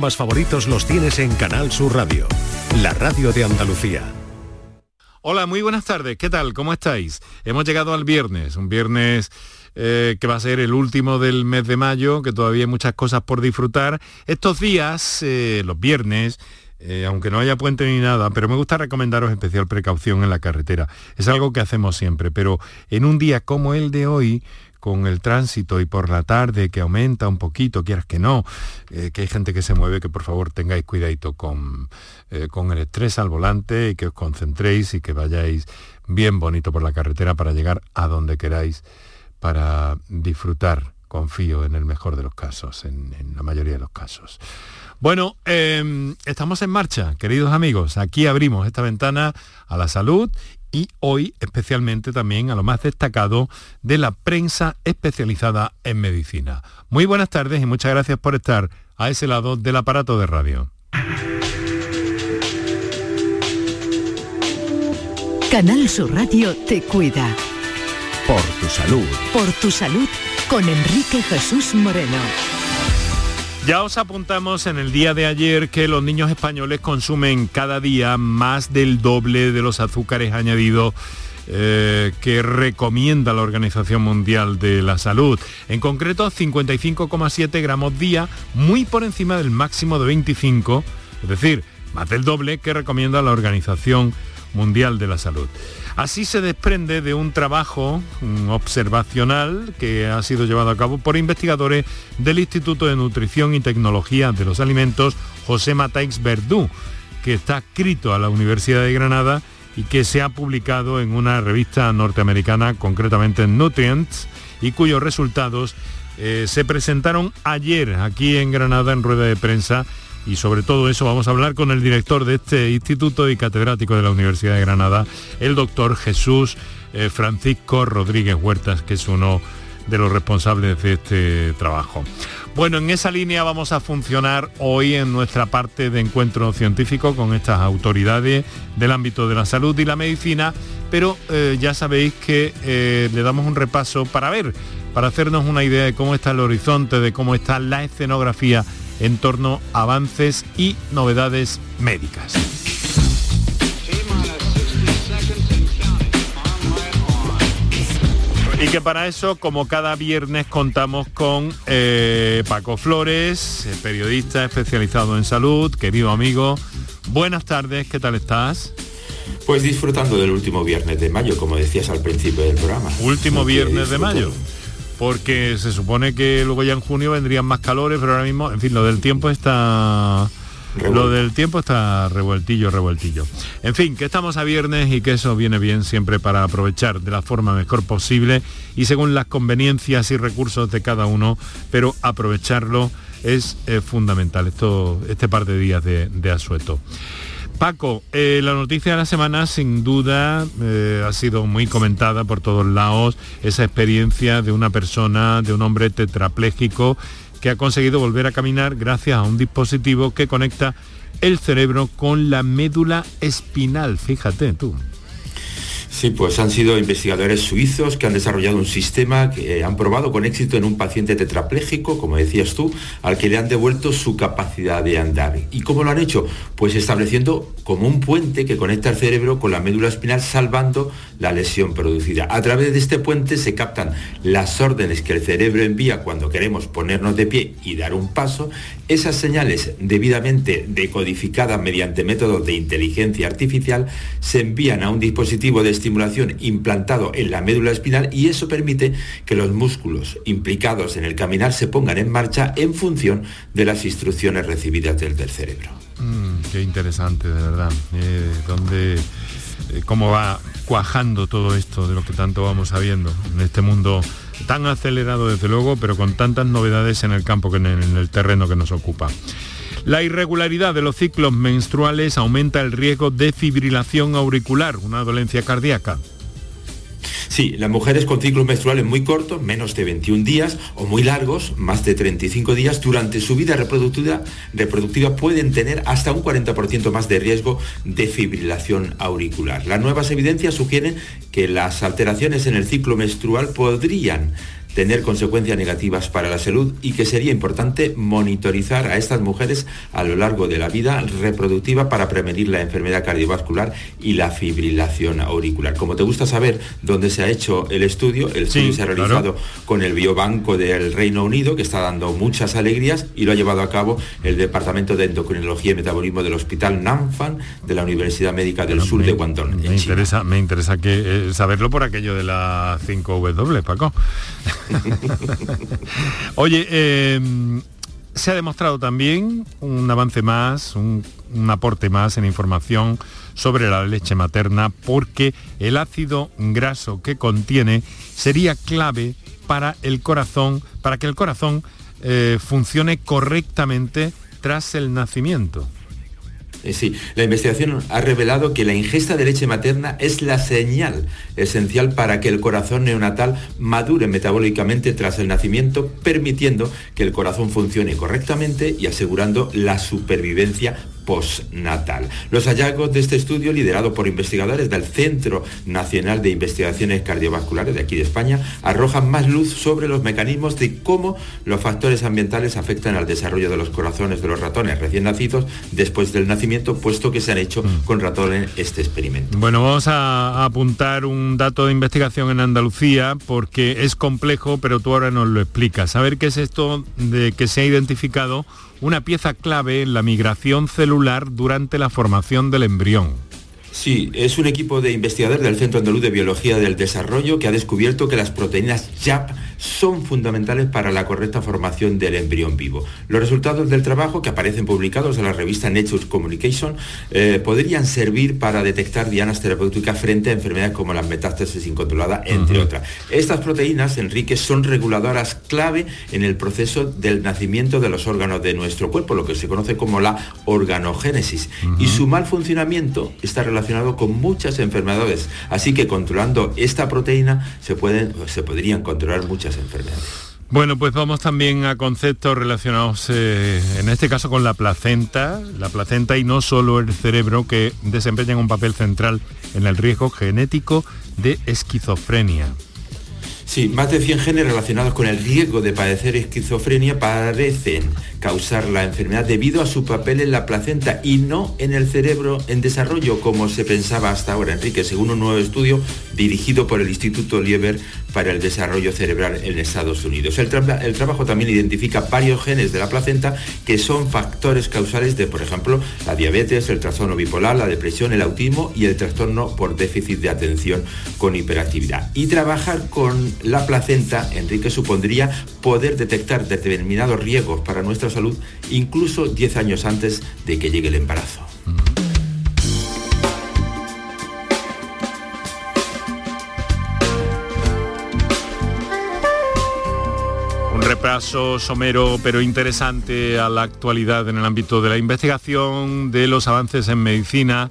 Más favoritos los tienes en Canal Sur Radio, la radio de Andalucía. Hola, muy buenas tardes. ¿Qué tal? ¿Cómo estáis? Hemos llegado al viernes, un viernes eh, que va a ser el último del mes de mayo, que todavía hay muchas cosas por disfrutar. Estos días, eh, los viernes, eh, aunque no haya puente ni nada, pero me gusta recomendaros especial precaución en la carretera. Es algo que hacemos siempre, pero en un día como el de hoy, con el tránsito y por la tarde que aumenta un poquito, quieras que no, eh, que hay gente que se mueve, que por favor tengáis cuidadito con, eh, con el estrés al volante y que os concentréis y que vayáis bien bonito por la carretera para llegar a donde queráis, para disfrutar, confío, en el mejor de los casos, en, la mayoría de los casos. Bueno, em, estamos en marcha, queridos amigos. Aquí abrimos esta ventana a la salud y hoy especialmente también a lo más destacado de la prensa especializada en medicina. Muy buenas tardes y muchas gracias por estar a ese lado del aparato de radio. Canal Sur Radio te cuida. Por tu salud. Por tu salud con Enrique Jesús Moreno. Ya os apuntamos en el día de ayer que los niños españoles consumen cada día más del doble de los azúcares añadidos eh, que recomienda la Organización Mundial de la Salud. En concreto, 55,7 gramos día, muy por encima del máximo de 25, es decir, más del doble que recomienda la Organización Mundial de la Salud. Así se desprende de un trabajo observacional que ha sido llevado a cabo por investigadores del Instituto de Nutrición y Tecnología de los Alimentos, José Mataix Verdú, que está escrito a la Universidad de Granada y que se ha publicado en una revista norteamericana, concretamente en Nutrients, y cuyos resultados eh, se presentaron ayer aquí en Granada en rueda de prensa y sobre todo eso vamos a hablar con el director de este instituto y catedrático de la Universidad de Granada, el doctor Jesús eh, Francisco Rodríguez Huertas, que es uno de los responsables de este trabajo. Bueno, en esa línea vamos a funcionar hoy en nuestra parte de encuentro científico con estas autoridades del ámbito de la salud y la medicina, pero eh, ya sabéis que eh, le damos un repaso para ver, para hacernos una idea de cómo está el horizonte, de cómo está la escenografía en torno a avances y novedades médicas. Y que para eso, como cada viernes, contamos con eh, Paco Flores, eh, periodista especializado en salud, querido amigo. Buenas tardes, ¿qué tal estás? Pues disfrutando del último viernes de mayo, como decías al principio del programa. Último viernes de mayo porque se supone que luego ya en junio vendrían más calores, pero ahora mismo, en fin, lo del tiempo está... Lo del tiempo está revueltillo, revueltillo. En fin, que estamos a viernes y que eso viene bien siempre para aprovechar de la forma mejor posible y según las conveniencias y recursos de cada uno, pero aprovecharlo es eh, fundamental, esto, este par de días de, de asueto. Paco, eh, la noticia de la semana sin duda eh, ha sido muy comentada por todos lados, esa experiencia de una persona, de un hombre tetrapléjico que ha conseguido volver a caminar gracias a un dispositivo que conecta el cerebro con la médula espinal, fíjate tú. Sí, pues han sido investigadores suizos que han desarrollado un sistema que han probado con éxito en un paciente tetrapléjico, como decías tú, al que le han devuelto su capacidad de andar. ¿Y cómo lo han hecho? Pues estableciendo como un puente que conecta el cerebro con la médula espinal, salvando la lesión producida. A través de este puente se captan las órdenes que el cerebro envía cuando queremos ponernos de pie y dar un paso. Esas señales debidamente decodificadas mediante métodos de inteligencia artificial se envían a un dispositivo de estimulación implantado en la médula espinal y eso permite que los músculos implicados en el caminar se pongan en marcha en función de las instrucciones recibidas del, cerebro. Mm, qué interesante, de verdad. Eh, donde, eh, cómo va cuajando todo esto de lo que tanto vamos sabiendo en este mundo tan acelerado desde luego, pero con tantas novedades en el campo que en el terreno que nos ocupa. La irregularidad de los ciclos menstruales aumenta el riesgo de fibrilación auricular, una dolencia cardíaca. Sí, las mujeres con ciclos menstruales muy cortos, menos de 21 días, o muy largos, más de 35 días, durante su vida reproductiva, reproductiva pueden tener hasta un 40% más de riesgo de fibrilación auricular. Las nuevas evidencias sugieren que las alteraciones en el ciclo menstrual podrían tener consecuencias negativas para la salud y que sería importante monitorizar a estas mujeres a lo largo de la vida reproductiva para prevenir la enfermedad cardiovascular y la fibrilación auricular. Como te gusta saber dónde se ha hecho el estudio, el estudio se ha realizado con el Biobanco del Reino Unido, que está dando muchas alegrías, y lo ha llevado a cabo el Departamento de Endocrinología y Metabolismo del Hospital Nanfan de la Universidad Médica del Sur de Guangdong. Me interesa, me interesa que, eh, saberlo por aquello de la 5W, Paco. Oye, em, se ha demostrado también un avance más, un, aporte más en información sobre la leche materna porque el ácido graso que contiene sería clave para el corazón, para que el corazón eh, funcione correctamente tras el nacimiento. Eh, sí, la investigación ha revelado que la ingesta de leche materna es la señal esencial para que el corazón neonatal madure metabólicamente tras el nacimiento, permitiendo que el corazón funcione correctamente y asegurando la supervivencia postnatal. Los hallazgos de este estudio, liderado por investigadores del Centro Nacional de Investigaciones Cardiovasculares de aquí de España, arrojan más luz sobre los mecanismos de cómo los factores ambientales afectan al desarrollo de los corazones de los ratones recién nacidos después del nacimiento, puesto que se han hecho mm. con ratones este experimento. Bueno, vamos a apuntar un dato de investigación en Andalucía porque es complejo, pero tú ahora nos lo explicas. A ver qué es esto de que se ha identificado una pieza clave en la migración celular durante la formación del embrión. Sí, es un equipo de investigadores del Centro Andaluz de Biología del Desarrollo que ha descubierto que las proteínas YAP son fundamentales para la correcta formación del embrión vivo. Los resultados del trabajo, que aparecen publicados en la revista Nature Communication, eh, podrían servir para detectar dianas terapéuticas frente a enfermedades como la metástasis incontrolada, entre otras. Estas proteínas, Enrique, son reguladoras clave en el proceso del nacimiento de los órganos de nuestro cuerpo, lo que se conoce como la organogénesis. Y su mal funcionamiento está relacionado con muchas enfermedades. Así que controlando esta proteína se, pueden, se podrían controlar muchas enfermedades. Bueno, pues vamos también a conceptos relacionados, eh, en este caso, con la placenta, la placenta y no solo el cerebro, que desempeñan un papel central en el riesgo genético de esquizofrenia. Sí, más de 100 genes relacionados con el riesgo de padecer esquizofrenia parecen causar la enfermedad debido a su papel en la placenta y no en el cerebro en desarrollo como se pensaba hasta ahora, Enrique, según un nuevo estudio dirigido por el Instituto Lieber para el Desarrollo Cerebral en Estados Unidos. El, trabajo también identifica varios genes de la placenta que son factores causales de, por ejemplo, la diabetes, el trastorno bipolar, la depresión, el autismo y el trastorno por déficit de atención con hiperactividad. Y trabajar con la placenta, Enrique, supondría poder detectar determinados riesgos para nuestra salud incluso 10 años antes de que llegue el embarazo. Un repaso somero pero interesante a la actualidad en el ámbito de la investigación, de los avances en medicina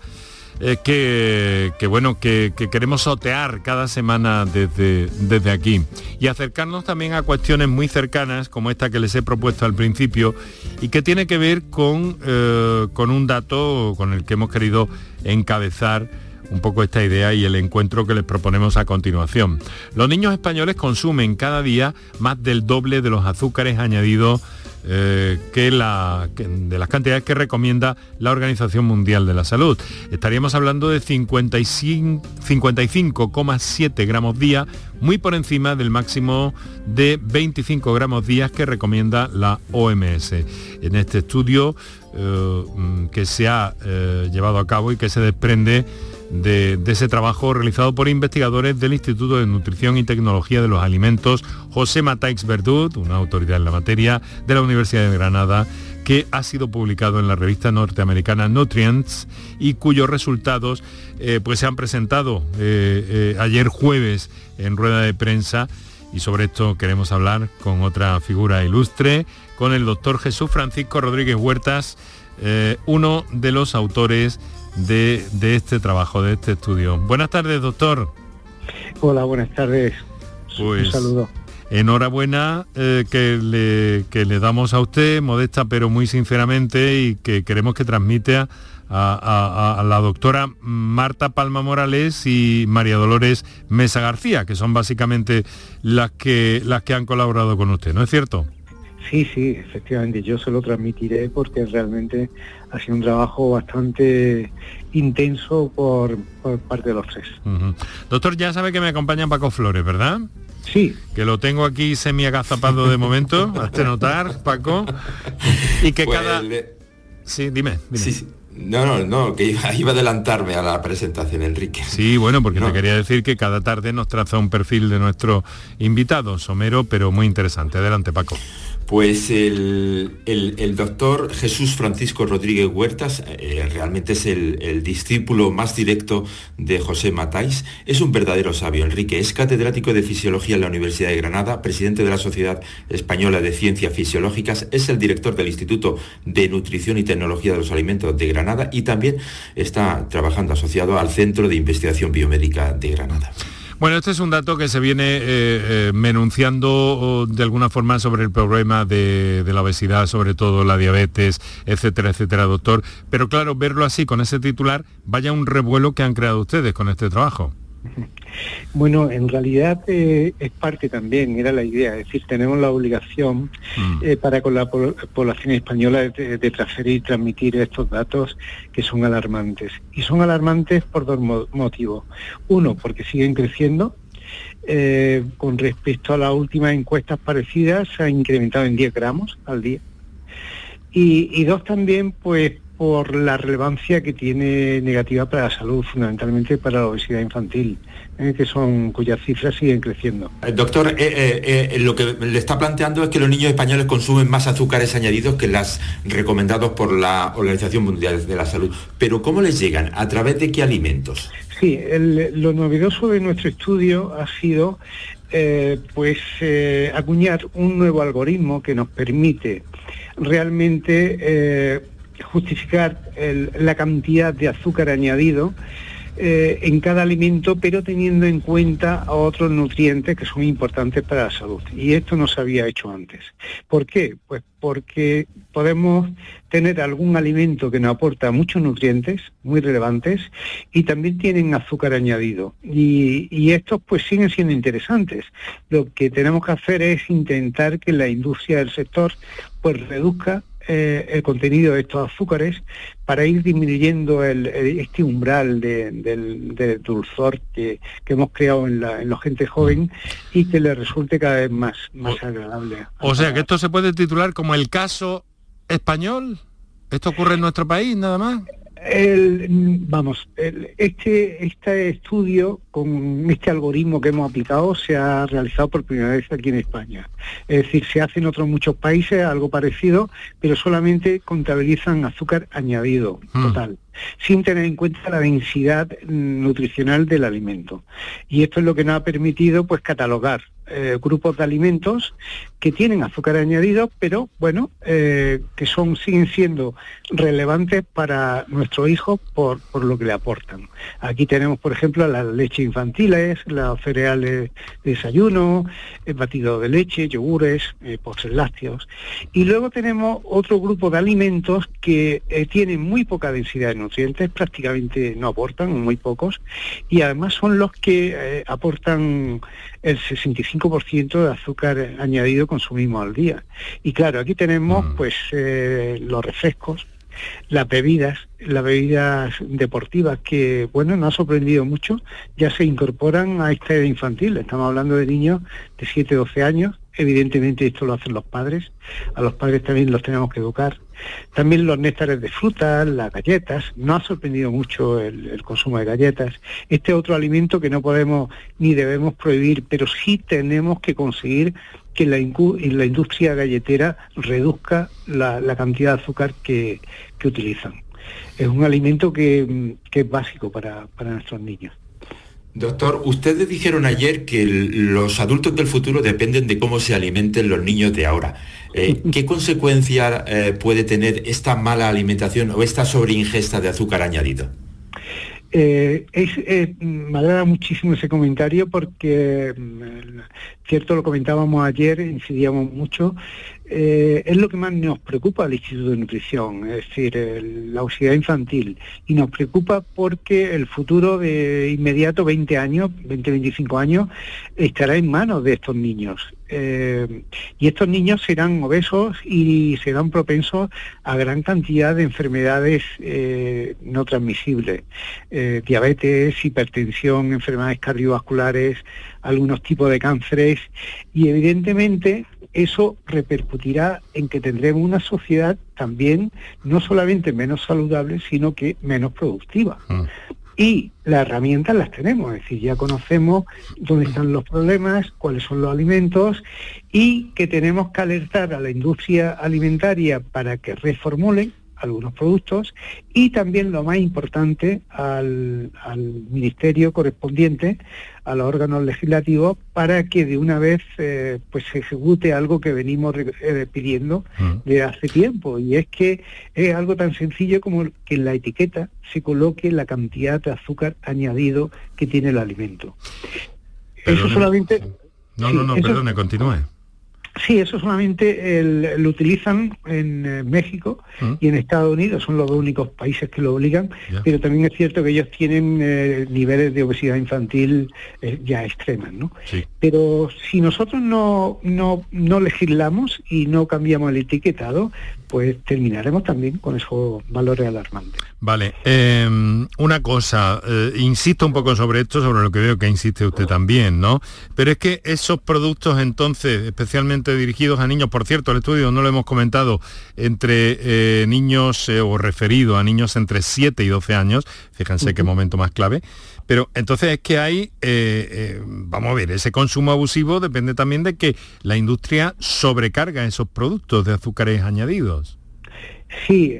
que, bueno, que, queremos sotear cada semana desde, desde aquí y acercarnos también a cuestiones muy cercanas como esta que les he propuesto al principio y que tiene que ver con, eh, con un dato con el que hemos querido encabezar un poco esta idea y el encuentro que les proponemos a continuación. Los niños españoles consumen cada día más del doble de los azúcares añadidos eh, que, la, de las cantidades que recomienda la Organización Mundial de la Salud. Estaríamos hablando de 55,7 gramos día, muy por encima del máximo de 25 gramos días que recomienda la OMS. En este estudio eh, mm, que se ha eh, llevado a cabo y que se desprende de, ese trabajo realizado por investigadores del Instituto de Nutrición y Tecnología de los Alimentos, José Mataix Verdut, una autoridad en la materia de la Universidad de Granada, que ha sido publicado en la revista norteamericana Nutrients y cuyos resultados eh, pues se han presentado eh, eh, ayer jueves en rueda de prensa. Y sobre esto queremos hablar con otra figura ilustre, con el doctor Jesús Francisco Rodríguez Huertas, uno de los autores de, este trabajo, de este estudio. Buenas tardes, doctor. Hola, buenas tardes. Pues, Un saludo. Enhorabuena eh, que, le, que le damos a usted, modesta pero muy sinceramente, y que queremos que transmite a, a, la doctora Marta Palma Morales y María Dolores Mesa García, que son básicamente las que, las que han colaborado con usted, ¿no es cierto? Sí, sí, efectivamente, yo se lo transmitiré porque realmente ha sido un trabajo bastante intenso por, parte de los tres. Doctor, ya sabe que me acompaña Paco Flores, ¿verdad? Sí. Que lo tengo aquí semi agazapado de momento, hazte notar, Paco. Y que pues cada... Sí, dime. Sí, No, no, no, que iba, a adelantarme a la presentación, Enrique. Sí, bueno, porque te quería decir que cada tarde nos traza un perfil de nuestro invitado, somero, pero muy interesante. Adelante, Paco. Pues el, doctor Jesús Francisco Rodríguez Huertas eh, realmente es el, discípulo más directo de José Matáis. Es un verdadero sabio, Enrique. Es catedrático de Fisiología en la Universidad de Granada, presidente de la Sociedad Española de Ciencias Fisiológicas, es el director del Instituto de Nutrición y Tecnología de los Alimentos de Granada y también está trabajando asociado al Centro de Investigación Biomédica de Granada. Bueno, este es un dato que se viene eh, eh, menunciando de alguna forma sobre el problema de, la obesidad, sobre todo la diabetes, etcétera, etcétera, doctor. Pero claro, verlo así con ese titular, vaya un revuelo que han creado ustedes con este trabajo. Bueno, en realidad eh, es parte también, era la idea, es decir, tenemos la obligación mm. eh, para con la población española de, transferir y transmitir estos datos que son alarmantes. Y son alarmantes por dos motivos. Uno, porque siguen creciendo, eh, con respecto a las últimas encuestas parecidas, se ha incrementado en 10 gramos al día. Y, y dos también, pues por la relevancia que tiene negativa para la salud, fundamentalmente para la obesidad infantil, eh, que son cuyas cifras siguen creciendo. Eh, doctor, eh, lo que le está planteando es que los niños españoles consumen más azúcares añadidos que las recomendados por la Organización Mundial de la Salud. Pero ¿cómo les llegan? ¿A través de qué alimentos? Sí, lo novedoso de nuestro estudio ha sido pues acuñar un nuevo algoritmo que nos permite realmente justificar la cantidad de azúcar añadido eh, en cada alimento, pero teniendo en cuenta a otros nutrientes que son importantes para la salud. Y esto no se había hecho antes. ¿Por qué? Pues porque podemos tener algún alimento que nos aporta muchos nutrientes muy relevantes y también tienen azúcar añadido. Y, y, estos pues siguen siendo interesantes. Lo que tenemos que hacer es intentar que la industria del sector pues reduzca eh, el contenido de estos azúcares para ir disminuyendo este umbral de, dulzor que, hemos creado en la, gente joven y que le resulte cada vez más, más agradable. O sea que esto se puede titular como el caso español. ¿Esto ocurre en nuestro país nada más? Vamos, este, este estudio con este algoritmo que hemos aplicado se ha realizado por primera vez aquí en España. Es decir, se hace en otros muchos países algo parecido, pero solamente contabilizan azúcar añadido hmm. total sin tener en cuenta la densidad nutricional del alimento. Y esto es lo que nos ha permitido pues catalogar eh, grupos de alimentos que tienen azúcar añadido, pero bueno, eh, que son, siguen siendo relevantes para nuestros hijos por, por, lo que le aportan. Aquí tenemos, por ejemplo, las leches infantiles, los cereales de desayuno, el batido de leche, yogures, eh, postres lácteos. Y luego tenemos otro grupo de alimentos que tienen muy poca densidad de nutrientes, prácticamente no aportan, muy pocos, y además son los que aportan el 65% de azúcar añadido consumimos al día. Y claro, aquí tenemos mm. pues eh, los refrescos, las bebidas, las bebidas deportivas que, bueno, nos ha sorprendido mucho, ya se incorporan a esta edad infantil. Estamos hablando de niños de 7, 12 años. Evidentemente esto lo hacen los padres. A los padres también los tenemos que educar. También los néctares de frutas, las galletas. No ha sorprendido mucho el, consumo de galletas. Este es otro alimento que no podemos ni debemos prohibir, pero sí tenemos que conseguir que la, industria galletera reduzca la, cantidad de azúcar que, utilizan. Es un alimento que, es básico para nuestros niños. Doctor, ustedes dijeron ayer que los adultos del futuro dependen de cómo se alimenten los niños de ahora. Eh, ¿Qué consecuencia eh, puede tener esta mala alimentación o esta sobreingesta de azúcar añadido? Eh, me agrada muchísimo ese comentario porque, mm, cierto, lo comentábamos ayer, incidíamos mucho, eh, es lo que más nos preocupa al Instituto de Nutrición, es decir, la obesidad infantil. Y nos preocupa porque el futuro de inmediato, 20 años, 20-25 años, estará en manos de estos niños. Eh, y estos niños serán obesos y serán propensos a gran cantidad de enfermedades eh, no transmisibles, diabetes, hipertensión, enfermedades cardiovasculares, algunos tipos de cánceres y evidentemente eso repercutirá en que tendremos una sociedad también no solamente menos saludable, sino que menos productiva. Mm. Y las herramientas las tenemos, es decir, ya conocemos dónde están los problemas, cuáles son los alimentos y que tenemos que alertar a la industria alimentaria para que reformulen algunos productos y también lo más importante al, ministerio correspondiente, a los órganos legislativos, para que de una vez eh, pues se ejecute algo que venimos eh, pidiendo mm. de hace tiempo y es que es algo tan sencillo como que en la etiqueta se coloque la cantidad de azúcar añadido que tiene el alimento. eso solamente... No, no, no, perdone, continúe. Sí, eso solamente lo utilizan en eh, México mm. y en Estados Unidos, son los dos únicos países que lo obligan, pero también es cierto que ellos tienen eh, niveles de obesidad infantil eh, ya extremas, ¿no? Pero si nosotros no, no, no legislamos y no cambiamos el etiquetado, pues terminaremos también con esos valores alarmantes. Vale, em, una cosa, eh, insisto un poco sobre esto, sobre lo que veo que insiste usted también, ¿no? Pero es que esos productos entonces, especialmente dirigidos a niños, por cierto, el estudio no lo hemos comentado, entre eh, niños eh, o referido a niños entre 7 y 12 años, fíjense qué momento más clave, pero entonces es que hay, eh, vamos a ver, ese consumo abusivo depende también de que la industria sobrecarga esos productos de azúcares añadidos. Sí,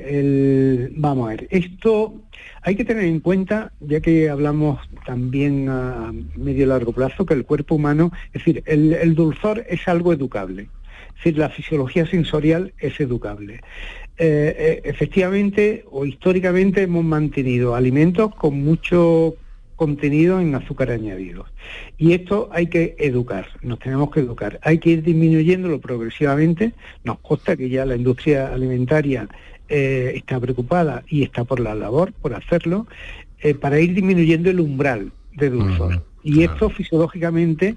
vamos a ver, esto hay que tener en cuenta, ya que hablamos también a medio largo plazo, que el cuerpo humano, es decir, el, dulzor es algo educable. Es decir, la fisiología sensorial es educable. Eh, efectivamente o históricamente hemos mantenido alimentos con mucho contenido en azúcar añadido. Y esto hay que educar, nos tenemos que educar. Hay que ir disminuyéndolo progresivamente. Nos consta que ya la industria alimentaria eh, está preocupada y está por la labor, por hacerlo, eh, para ir disminuyendo el umbral de dulzor. y esto fisiológicamente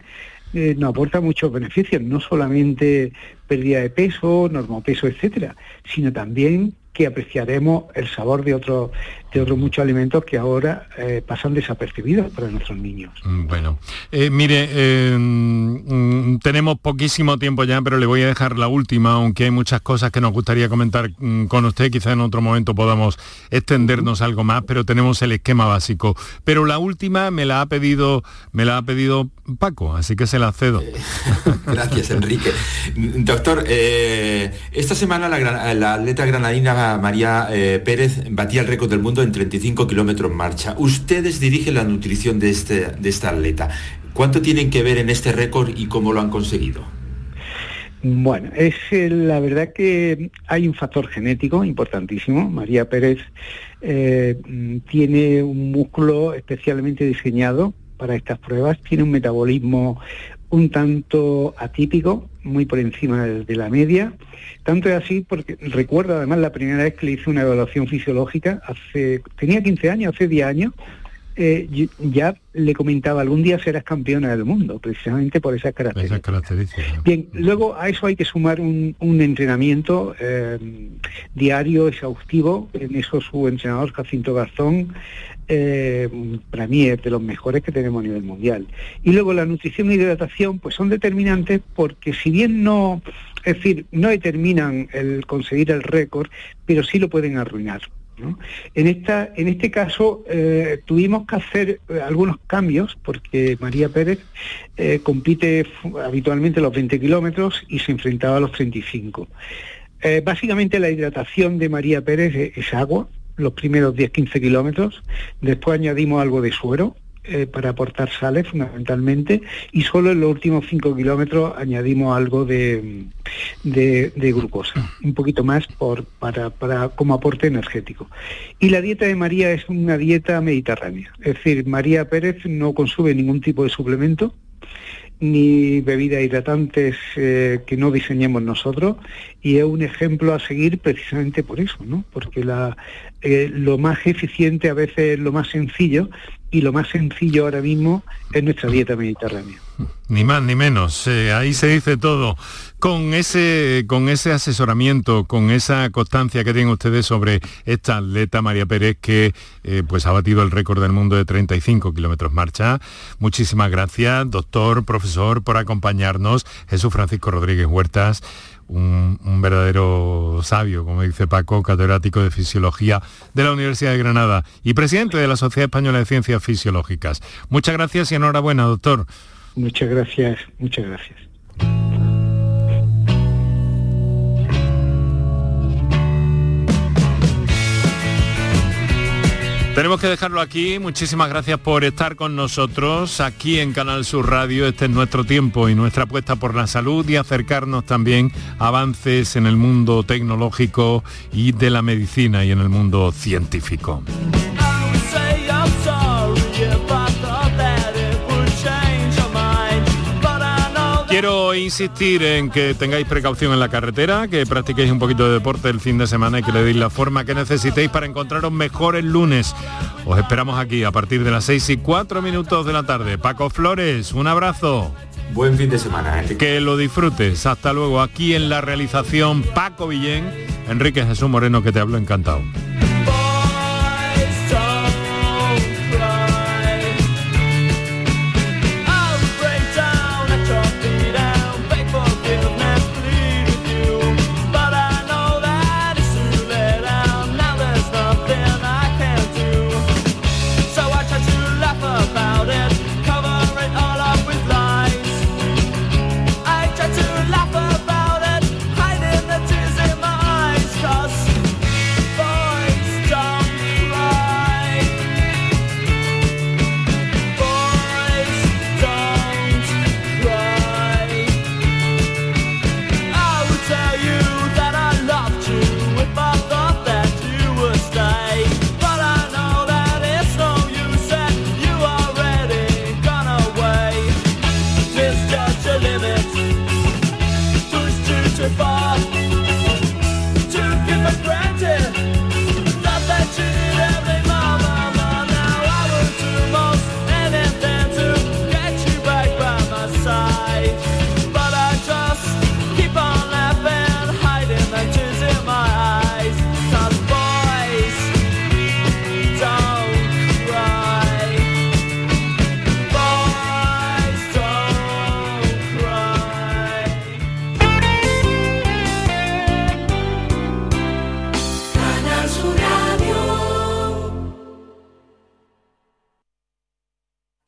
eh, nos aporta muchos beneficios, no solamente pérdida de peso, normopeso, etcétera, sino también que apreciaremos el sabor de otros de otros muchos alimentos que ahora eh, pasan desapercibidos para nuestros niños. Mm, bueno, eh, mire, eh, mm, tenemos poquísimo tiempo ya, pero le voy a dejar la última, aunque hay muchas cosas que nos gustaría comentar mm, con usted, quizá en otro momento podamos extendernos algo más, pero tenemos el esquema básico. Pero la última me la ha pedido, me la ha pedido Paco, así que se la cedo. gracias, Enrique. Doctor, esta semana la, la atleta granadina María Pérez batía el récord del mundo en 35 kilómetros marcha. Ustedes dirigen la nutrición de, este, de esta atleta. ¿Cuánto tienen que ver en este récord y cómo lo han conseguido? Bueno, es eh, la verdad que hay un factor genético importantísimo. María Pérez eh, tiene un músculo especialmente diseñado para estas pruebas, tiene un metabolismo un tanto atípico, muy por encima de, la media. Tanto es así porque recuerdo además la primera vez que le hice una evaluación fisiológica, hace tenía 15 años, hace 10 años, eh, ya le comentaba, algún día serás campeona del mundo, precisamente por esas características. Bien, luego a eso hay que sumar un, entrenamiento eh, diario, exhaustivo, en eso su entrenador Jacinto Garzón eh, para mí es de los mejores que tenemos a nivel mundial. Y luego la nutrición y hidratación pues son determinantes porque si bien no, es decir, no determinan el conseguir el récord, pero sí lo pueden arruinar. En, esta, en este caso eh, tuvimos que hacer eh, algunos cambios porque María Pérez compite habitualmente los 20 kilómetros y se enfrentaba a los 35. básicamente la hidratación de María Pérez es agua, los primeros 10-15 kilómetros, después añadimos algo de suero eh, para aportar sales fundamentalmente. Y solo en los últimos 5 kilómetros añadimos algo de, de, glucosa, un poquito más por, para, para, como aporte energético. Y la dieta de María es una dieta mediterránea, es decir, María Pérez no consume ningún tipo de suplemento, ni bebidas hidratantes eh, que no diseñemos nosotros. Y es un ejemplo a seguir precisamente por eso, ¿no? Porque la, eh, lo más eficiente a veces es lo más sencillo y lo más sencillo ahora mismo es nuestra dieta mediterránea. Ni más ni menos, eh, ahí se dice todo. Con ese, con ese asesoramiento, con esa constancia que tienen ustedes sobre esta atleta María Pérez que eh, pues ha batido el récord del mundo de 35 kilómetros marcha. Muchísimas gracias, doctor, profesor, por acompañarnos. Jesús Francisco Rodríguez Huertas un, verdadero sabio, como dice Paco, catedrático de Fisiología de la Universidad de Granada y presidente de la Sociedad Española de Ciencias Fisiológicas. Muchas gracias y enhorabuena, doctor. Muchas gracias, muchas gracias. Tenemos que dejarlo aquí. Muchísimas gracias por estar con nosotros aquí en Canal Sur Radio. Este es nuestro tiempo y nuestra apuesta por la salud y acercarnos también a avances en el mundo tecnológico y de la medicina y en el mundo científico. Quiero insistir en que tengáis precaución en la carretera, que practiquéis un poquito de deporte el fin de semana y que le deis la forma que necesitéis para encontraros mejor el lunes. Os esperamos aquí a partir de las 6 y 4 minutos de la tarde. Paco Flores, un abrazo. Buen fin de semana. Que lo disfrutes. Hasta luego. Aquí en la realización Paco Villén, Enrique Jesús Moreno, que te hablo encantado.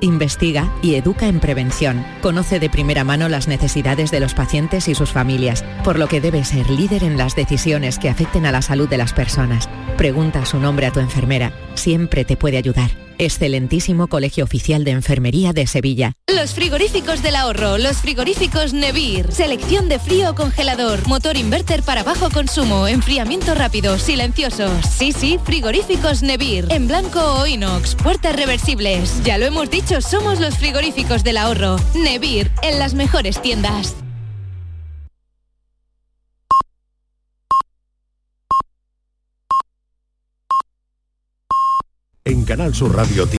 investiga y educa en prevención. Conoce de primera mano las necesidades de los pacientes y sus familias, por lo que debe ser líder en las decisiones que afecten a la salud de las personas. Pregunta su nombre a tu enfermera, siempre te puede ayudar. Excelentísimo Colegio Oficial de Enfermería de Sevilla. Los frigoríficos del ahorro, los frigoríficos Nevir. Selección de frío congelador, motor inverter para bajo consumo, enfriamiento rápido, silenciosos. Sí, sí, frigoríficos Nevir. En blanco o inox, puertas reversibles. Ya lo hemos dicho, somos los frigoríficos del ahorro. Nevir, en las mejores tiendas. Canal Sur Radio